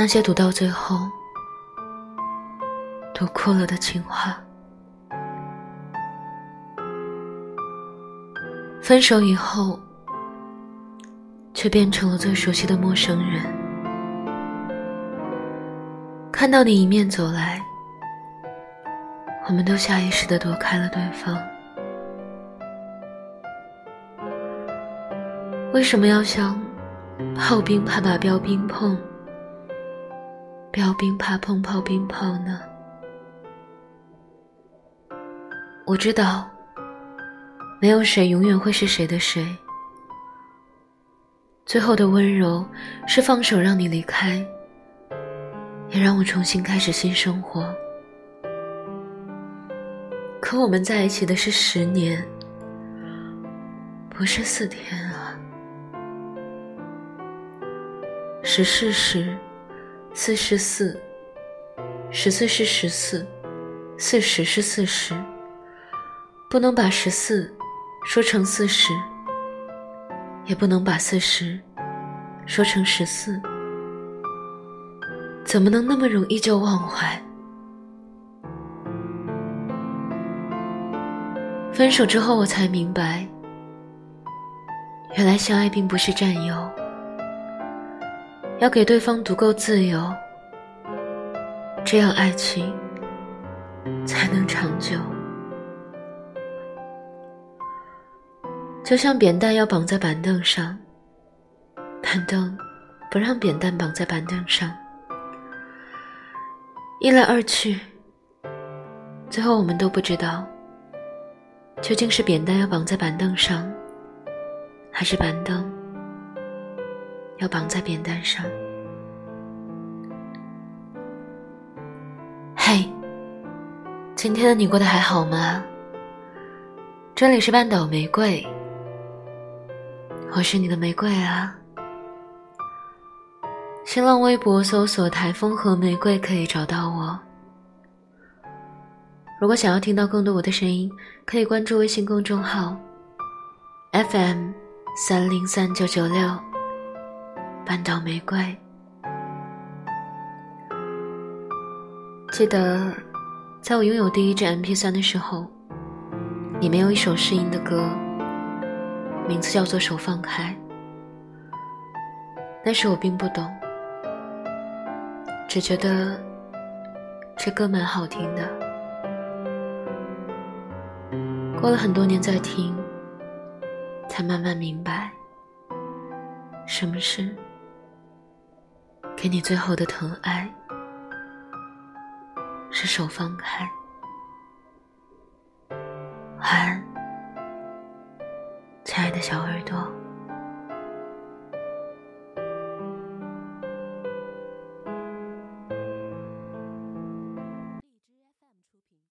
那些读到最后读哭了的情话。分手以后，却变成了最熟悉的陌生人。看到你迎面走来，我们都下意识的躲开了对方。为什么要像炮兵怕把标兵碰，标兵怕碰炮兵炮呢？我知道。没有谁永远会是谁的谁。最后的温柔是放手让你离开，也让我重新开始新生活。可我们在一起的是十年，不是四天啊。十是十，四是四，十四是十四，四十是四十，不能把十四。说成四十，也不能把四十说成十四，怎么能那么容易就忘怀？分手之后，我才明白，原来相爱并不是占有，要给对方足够自由，这样爱情才能长久。就像扁担要绑在板凳上，板凳不让扁担绑在板凳上，一来二去，最后我们都不知道，究竟是扁担要绑在板凳上，还是板凳要绑在扁担上。嘿，今天的你过得还好吗？这里是半岛玫瑰。我是你的玫瑰啊！新浪微博搜索“台风和玫瑰”可以找到我。如果想要听到更多我的声音，可以关注微信公众号 FM 三零三九九六半岛玫瑰。记得在我拥有第一支 MP3 的时候，里面有一首试音的歌。名字叫做手放开，那时我并不懂，只觉得这歌蛮好听的。过了很多年再听，才慢慢明白，什么是给你最后的疼爱，是手放开。晚安。亲爱的小耳朵。